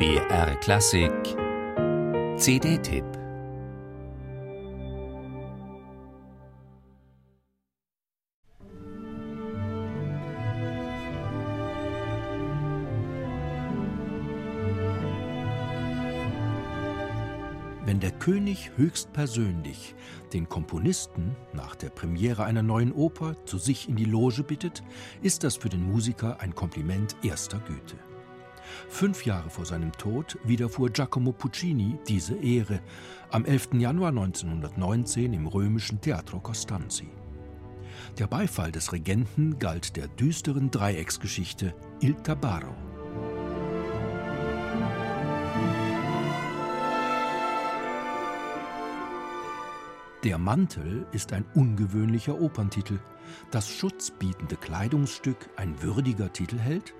BR Klassik CD-Tipp Wenn der König höchstpersönlich den Komponisten nach der Premiere einer neuen Oper zu sich in die Loge bittet, ist das für den Musiker ein Kompliment erster Güte. Fünf Jahre vor seinem Tod widerfuhr Giacomo Puccini diese Ehre am 11. Januar 1919 im römischen Teatro Costanzi. Der Beifall des Regenten galt der düsteren Dreiecksgeschichte Il Tabarro. Der Mantel ist ein ungewöhnlicher Operntitel. Das schutzbietende Kleidungsstück ein würdiger Titelheld?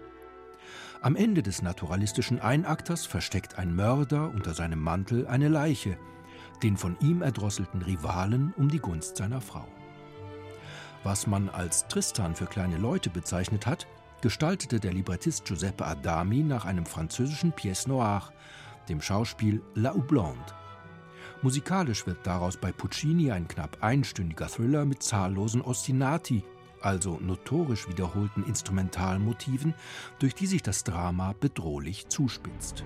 Am Ende des naturalistischen Einakters versteckt ein Mörder unter seinem Mantel eine Leiche, den von ihm erdrosselten Rivalen um die Gunst seiner Frau. Was man als Tristan für kleine Leute bezeichnet hat, gestaltete der Librettist Giuseppe Adami nach einem französischen Pièce Noire, dem Schauspiel La Houblande. Musikalisch wird daraus bei Puccini ein knapp einstündiger Thriller mit zahllosen Ostinati, also notorisch wiederholten Instrumentalmotiven, durch die sich das Drama bedrohlich zuspitzt.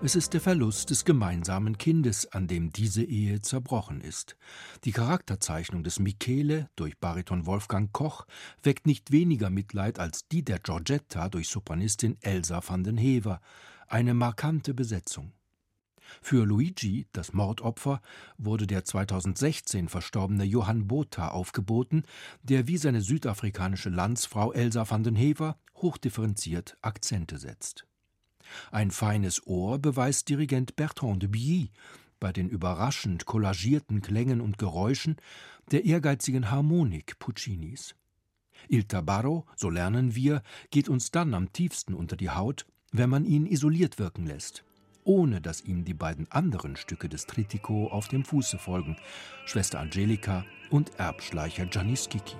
Es ist der Verlust des gemeinsamen Kindes, an dem diese Ehe zerbrochen ist. Die Charakterzeichnung des Michele durch Bariton Wolfgang Koch weckt nicht weniger Mitleid als die der Giorgetta durch Sopranistin Elsa van den Hever. Eine markante Besetzung. Für Luigi, das Mordopfer, wurde der 2016 verstorbene Johann Botha aufgeboten, der wie seine südafrikanische Landsfrau Elsa van den Hever hochdifferenziert Akzente setzt. Ein feines Ohr beweist Dirigent Bertrand de Billy bei den überraschend kollagierten Klängen und Geräuschen der ehrgeizigen Harmonik Puccinis. Il Tabarro, so lernen wir, geht uns dann am tiefsten unter die Haut, wenn man ihn isoliert wirken lässt, ohne dass ihm die beiden anderen Stücke des Trittico auf dem Fuße folgen, Schwester Angelika und Erbschleicher Gianni Schicchi.